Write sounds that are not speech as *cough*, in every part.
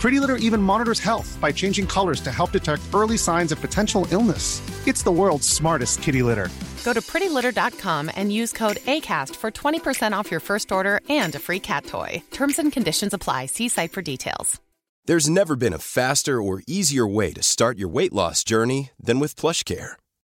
Pretty Litter even monitors health by changing colors to help detect early signs of potential illness. It's the world's smartest kitty litter. Go to prettylitter.com and use code ACAST for 20% off your first order and a free cat toy. Terms and conditions apply. See site for details. There's never been a faster or easier way to start your weight loss journey than with PlushCare.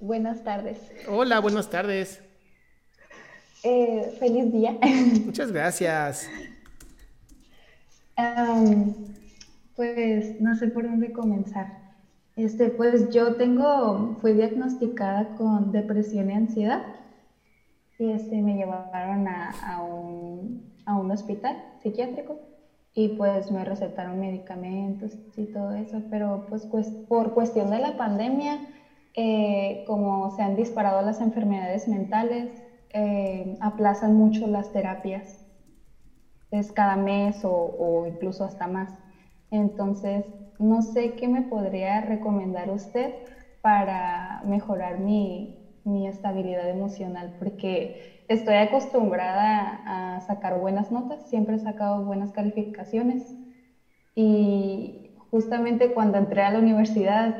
Buenas tardes. Hola, buenas tardes. Eh, feliz día. *laughs* Muchas gracias. Pues no sé por dónde comenzar. Este, pues yo tengo, fui diagnosticada con depresión y ansiedad. Y este, me llevaron a, a un, a un hospital psiquiátrico y pues me recetaron medicamentos y todo eso, pero pues, pues por cuestión de la pandemia, eh, como se han disparado las enfermedades mentales, eh, aplazan mucho las terapias. Es cada mes o, o incluso hasta más. Entonces, no sé qué me podría recomendar usted para mejorar mi, mi estabilidad emocional, porque estoy acostumbrada a sacar buenas notas, siempre he sacado buenas calificaciones y justamente cuando entré a la universidad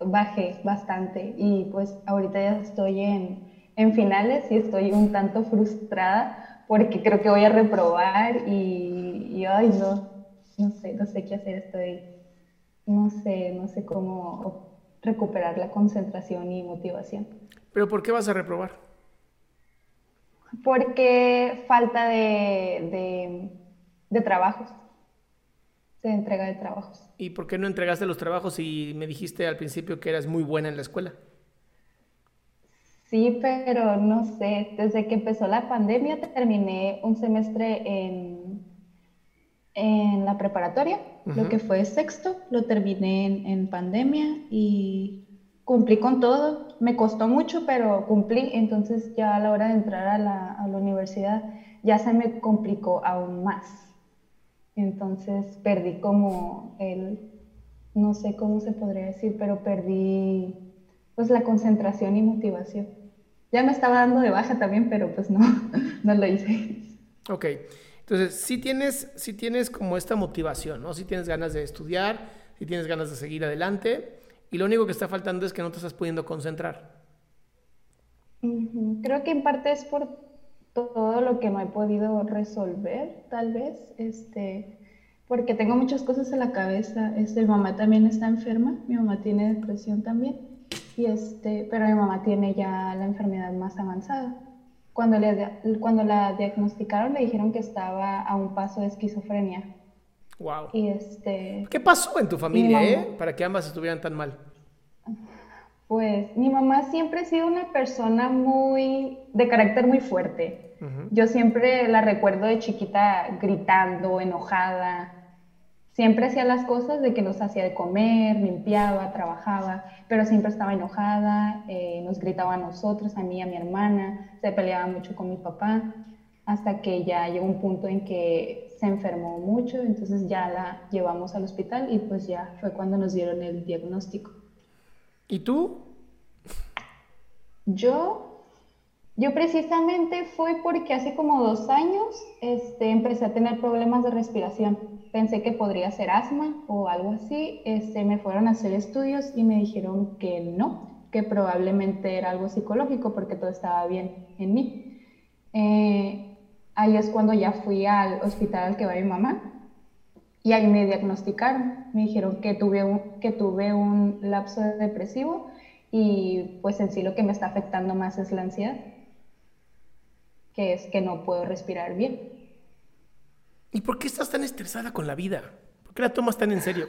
bajé bastante y pues ahorita ya estoy en, en finales y estoy un tanto frustrada porque creo que voy a reprobar y, y ay no, no sé, no sé qué hacer, estoy, no sé, no sé cómo recuperar la concentración y motivación. ¿Pero por qué vas a reprobar? Porque falta de, de, de trabajos, de entrega de trabajos. ¿Y por qué no entregaste los trabajos y me dijiste al principio que eras muy buena en la escuela? Sí, pero no sé, desde que empezó la pandemia terminé un semestre en, en la preparatoria, lo que fue sexto, lo terminé en, en pandemia y cumplí con todo. Me costó mucho, pero cumplí. Entonces ya a la hora de entrar a la, a la universidad ya se me complicó aún más. Entonces perdí como el, no sé cómo se podría decir, pero perdí pues la concentración y motivación. Ya me estaba dando de baja también, pero pues no, *laughs* no lo hice. Ok, entonces sí tienes, sí tienes como esta motivación, ¿no? Sí tienes ganas de estudiar, sí tienes ganas de seguir adelante y lo único que está faltando es que no te estás pudiendo concentrar. Creo que en parte es por todo lo que no he podido resolver, tal vez, este, porque tengo muchas cosas en la cabeza. Este, mi mamá también está enferma, mi mamá tiene depresión también, y este, pero mi mamá tiene ya la enfermedad más avanzada. Cuando, le, cuando la diagnosticaron le dijeron que estaba a un paso de esquizofrenia. Wow. Y este, ¿Qué pasó en tu familia, mamá. eh? Para que ambas estuvieran tan mal. Pues mi mamá siempre ha sido una persona muy, de carácter muy fuerte. Yo siempre la recuerdo de chiquita gritando, enojada. Siempre hacía las cosas de que nos hacía de comer, limpiaba, trabajaba, pero siempre estaba enojada, eh, nos gritaba a nosotros, a mí a mi hermana, se peleaba mucho con mi papá, hasta que ya llegó un punto en que se enfermó mucho, entonces ya la llevamos al hospital y pues ya fue cuando nos dieron el diagnóstico. ¿Y tú? Yo, yo precisamente fue porque hace como dos años este, empecé a tener problemas de respiración. Pensé que podría ser asma o algo así. Este, me fueron a hacer estudios y me dijeron que no, que probablemente era algo psicológico porque todo estaba bien en mí. Eh, ahí es cuando ya fui al hospital al que va mi mamá y ahí me diagnosticaron. Me dijeron que tuve un, que tuve un lapso depresivo y pues en sí lo que me está afectando más es la ansiedad, que es que no puedo respirar bien. ¿Y por qué estás tan estresada con la vida? ¿Por qué la tomas tan en serio?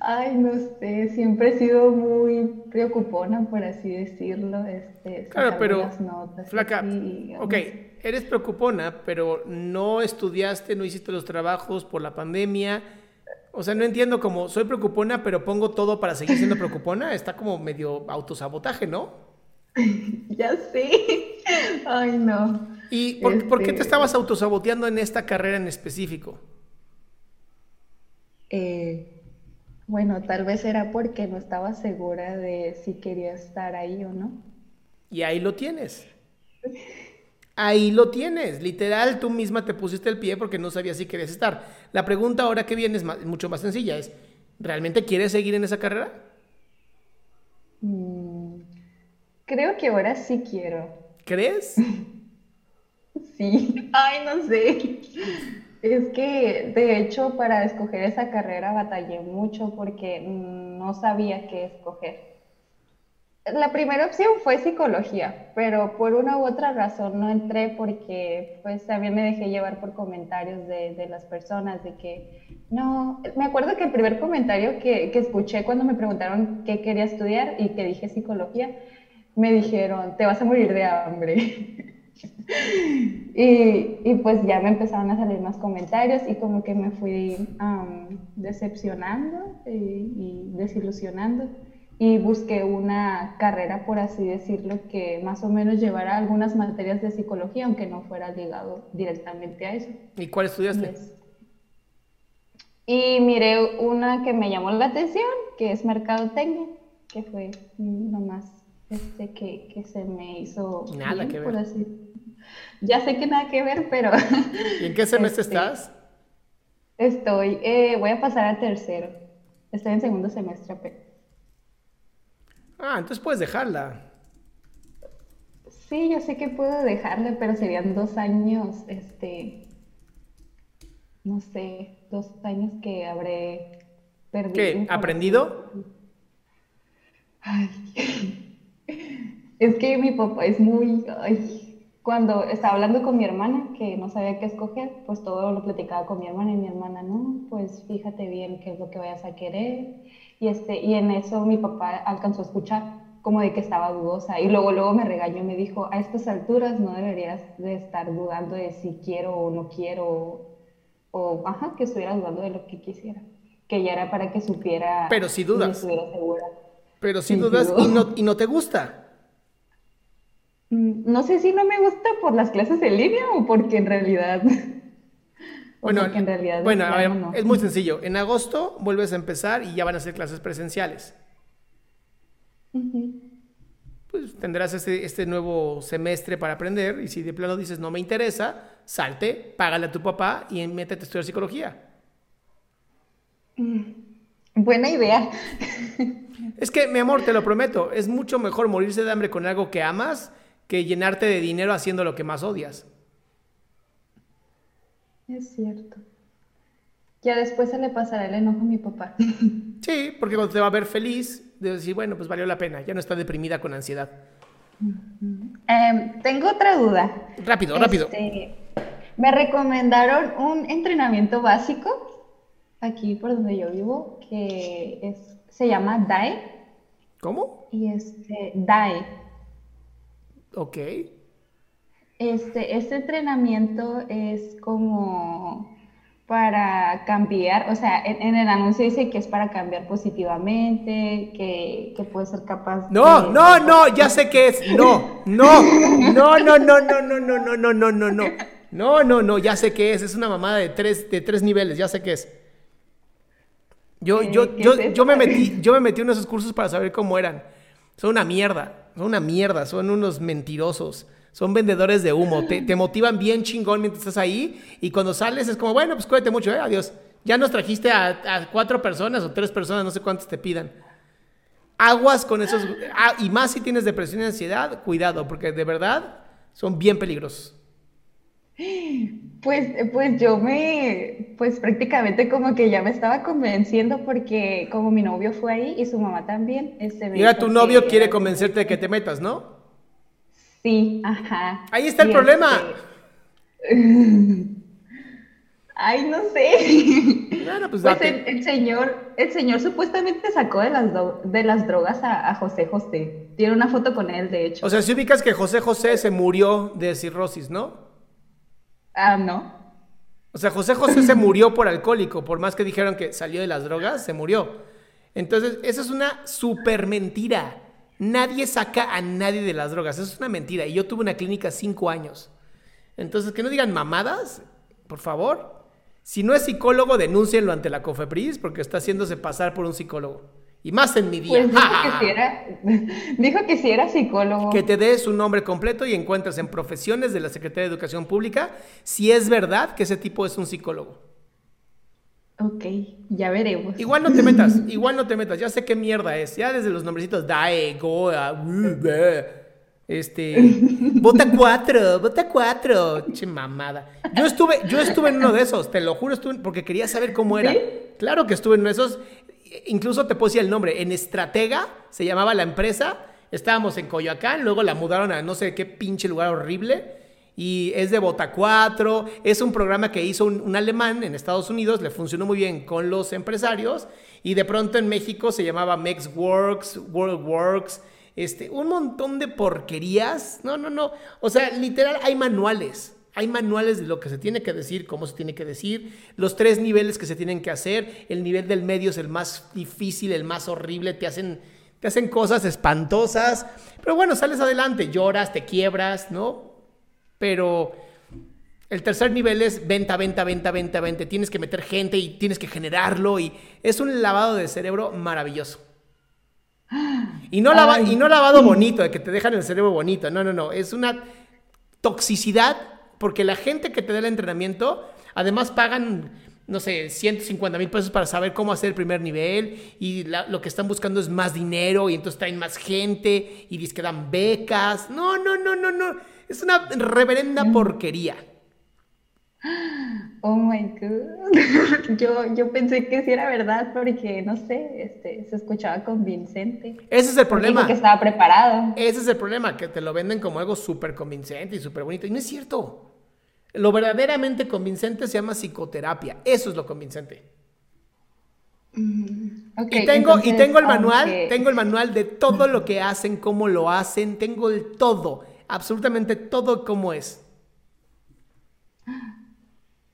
Ay, no sé, siempre he sido muy preocupona, por así decirlo. Este, claro, pero, flaca, ok, eres preocupona, pero no estudiaste, no hiciste los trabajos por la pandemia. O sea, no entiendo cómo soy preocupona, pero pongo todo para seguir siendo preocupona. Está como medio autosabotaje, ¿no? *laughs* ya sé. Ay, no. ¿Y por, ¿por qué te este estabas autosaboteando en esta carrera en específico? Eh, bueno, tal vez era porque no estaba segura de si quería estar ahí o no. Y ahí lo tienes. Ahí lo tienes. Literal, tú misma te pusiste el pie porque no sabías si querías estar. La pregunta ahora que viene es mucho más sencilla. Es, ¿realmente quieres seguir en esa carrera? Mm, creo que ahora sí quiero. ¿Crees? sí. Ay, no sé. Es que, de hecho, para escoger esa carrera batallé mucho porque no sabía qué escoger. La primera opción fue psicología, pero por una u otra razón no entré porque pues también me dejé llevar por comentarios de, las personas de que no, me acuerdo que el primer comentario que, que escuché cuando me preguntaron qué quería estudiar y que dije psicología, me dijeron, te vas a morir de hambre. *laughs* y, y, pues ya me empezaron a salir más comentarios y como que me fui decepcionando y, y, desilusionando y busqué una carrera, por así decirlo, que más o menos llevara algunas materias de psicología, aunque no fuera ligado directamente a eso. ¿Y cuál estudiaste? Y miré una que me llamó la atención, que es Mercadotecnia, que fue nomás este que, que se me hizo nada que ver. Por así. Ya sé que nada que ver, pero... ¿Y en qué semestre *laughs* este, estás? Estoy, eh, voy a pasar a tercero. Estoy en segundo semestre. Pero... Ah, entonces puedes dejarla. Sí, yo sé que puedo dejarla, pero serían dos años, este, no sé, dos años que habré perdido. ¿Qué? ¿Aprendido? Ay. *laughs* Es que mi papá es muy... Ay, cuando estaba hablando con mi hermana, que no sabía qué escoger, pues todo lo platicaba con mi hermana y mi hermana, no, pues fíjate bien qué es lo que vayas a querer. Y, este, y en eso mi papá alcanzó a escuchar, como de que estaba dudosa. Y luego, luego me regañó, me dijo, a estas alturas no deberías de estar dudando de si quiero o no quiero, o, ajá, que estuviera dudando de lo que quisiera. Que ya era para que supiera. Pero si dudas. estuviera segura. Pero si dudas y, no, y no te gusta. Mm, no sé si no me gusta por las clases en línea o porque en realidad... bueno, en realidad bueno a ver, es muy sencillo. En agosto vuelves a empezar y ya van a ser clases presenciales. Pues tendrás este, este, nuevo semestre para aprender y si de plano dices no me interesa, salte, págale a tu papá y métete a estudiar psicología. Buena idea. Es que, mi amor, te lo prometo, es mucho mejor morirse de hambre con algo que amas que llenarte de dinero haciendo lo que más odias. Es cierto. Ya después se le pasará el enojo a mi papá. *laughs* Sí, porque cuando te va a ver feliz, de decir, bueno, pues valió la pena, ya no está deprimida con ansiedad. Em, tengo otra duda. Rápido, rápido. Este, me recomendaron un entrenamiento básico aquí por donde yo vivo que es, se llama DAE. ¿Cómo? Y este, DAE Ok. Este, este entrenamiento es como para cambiar, o sea, en, el anuncio dice que es para cambiar positivamente, que, que puede ser capaz No, no, no, ya sé que es. No, no, no, no, no, no, no, no, no, no, no, no, no. No, no, no, ya sé que es. Es una mamada de tres, de tres niveles, ya sé que es. Yo, yo, yo, yo me metí, *laughs* yo me metí en esos cursos para saber cómo eran. Son una mierda. Son una mierda, son unos mentirosos. Son vendedores de humo. Te, motivan bien chingón mientras estás ahí. Y cuando sales es como, bueno, pues cuídate mucho, ¿eh? Adiós. Ya nos trajiste a, cuatro personas o tres personas, no sé cuántas te pidan. Aguas con esos. Ah, y más si tienes depresión y ansiedad, cuidado, porque de verdad son bien peligrosos. Pues, pues yo me, pues prácticamente como que ya me estaba convenciendo porque como mi novio fue ahí y su mamá también. Este, Mira, tu novio quiere convencerte de que te metas, ¿no? Sí, ajá. Ahí está el problema. Este, *laughs* Ay, no sé. Bueno, pues, pues el, señor, el señor supuestamente sacó de las, de las drogas a, José José. Tiene una foto con él, de hecho. O sea, si ubicas que José José se murió de cirrosis, ¿no? Ah, no. O sea, José José se murió por alcohólico, por más que dijeron que salió de las drogas, se murió. Entonces, eso es una super mentira. Nadie saca a nadie de las drogas. Eso es una mentira. Y yo tuve una clínica cinco años. Entonces, que no digan mamadas, por favor. Si no es psicólogo, denúncienlo ante la COFEPRIS porque está haciéndose pasar por un psicólogo. Y más en mi día. Pues dijo, que *laughs* si era, dijo que si era psicólogo. Que te des un nombre completo y encuentres en profesiones de la Secretaría de Educación Pública si es verdad que ese tipo es un psicólogo. Ok, ya veremos. Igual no te metas, *laughs* igual no te metas. Ya sé qué mierda es. Ya desde los nombrecitos DAE, GOA, este, *laughs* bota cuatro, bota cuatro. Che mamada. Yo estuve, yo estuve en uno de esos, te lo juro, estuve porque quería saber cómo era. Claro que estuve en uno de esos. Incluso te puedo decir el nombre. En Estratega se llamaba la empresa. Estábamos en Coyoacán, luego la mudaron a no sé qué pinche lugar horrible. Y es de Bota 4. Es un programa que hizo un, un alemán en Estados Unidos. Le funcionó muy bien con los empresarios. Y de pronto en México se llamaba MexWorks, WorldWorks este, un montón de porquerías. No, no, no. O sea, literal, hay manuales. Hay manuales de lo que se tiene que decir, cómo se tiene que decir, los tres niveles que se tienen que hacer. El nivel del medio es el más difícil, el más horrible. Te hacen, te hacen cosas espantosas. Pero bueno, sales adelante, lloras, te quiebras, ¿no? Pero el tercer nivel es venta, venta, venta, venta, venta. Tienes que meter gente y tienes que generarlo. Y es un lavado de cerebro maravilloso. Y no, y no lavado bonito, de que te dejan el cerebro bonito. No, no, no. Es una toxicidad porque la gente que te da el entrenamiento, además pagan, no sé, 150 mil pesos para saber cómo hacer el primer nivel y lo que están buscando es más dinero y entonces traen más gente y que dan becas. No, no, no, no, no. Es una reverenda mm. porquería. *gasps* Oh my God. *laughs* Yo, yo pensé que sí era verdad porque, no sé, este, se escuchaba convincente. Ese es el problema. que estaba preparado. Ese es el problema, que te lo venden como algo súper convincente y súper bonito. Y no es cierto. Lo verdaderamente convincente se llama psicoterapia. Eso es lo convincente. Mm, y tengo, y tengo el manual, tengo el manual de todo lo que hacen, cómo lo hacen, tengo el todo, absolutamente todo cómo es.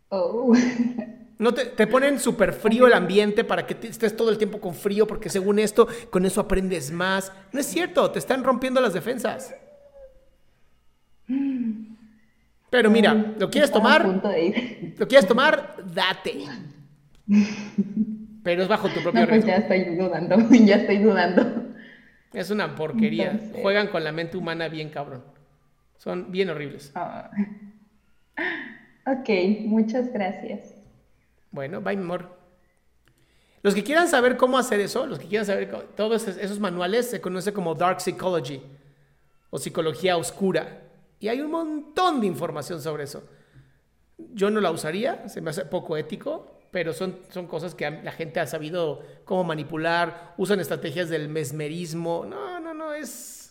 Oh. *laughs* No te, ponen súper frío el ambiente para que estés todo el tiempo con frío, porque según esto, con eso aprendes más. No es cierto, te están rompiendo las defensas. Pero mira, ¿lo quieres tomar? *laughs* ¿Lo quieres tomar? Date. *laughs* Pero es bajo tu propio no, pues ya estoy dudando, *laughs* ya estoy dudando. Es una porquería. Juegan con la mente humana bien cabrón. Son bien horribles. Ah. Ok, muchas gracias. Bueno, bye, mi amor. Los que quieran saber cómo hacer eso, los que quieran saber todos esos manuales, se conoce como Dark Psychology o psicología oscura. Y hay un montón de información sobre eso. Yo no la usaría, se me hace poco ético, pero son, son cosas que la gente ha sabido cómo manipular, usan estrategias del mesmerismo. No, no, no, es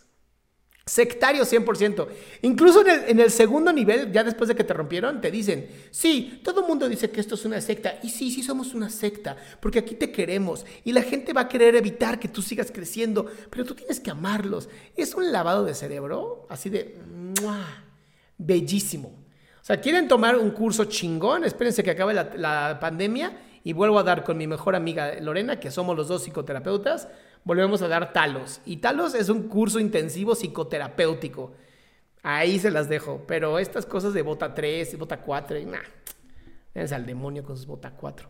Sectario 100%. Incluso en el, segundo nivel, ya después de que te rompieron, te dicen, sí, todo el mundo dice que esto es una secta. Y sí, sí somos una secta, porque aquí te queremos. Y la gente va a querer evitar que tú sigas creciendo, pero tú tienes que amarlos. Es un lavado de cerebro, así de... Bellísimo. O sea, ¿quieren tomar un curso chingón? Espérense que acabe la, la pandemia y vuelvo a dar con mi mejor amiga Lorena, que somos los dos psicoterapeutas volvemos a dar Talos. Y Talos es un curso intensivo psicoterapéutico. Ahí se las dejo. Pero estas cosas de bota 3 y bota 4, y véanse al demonio con sus bota 4.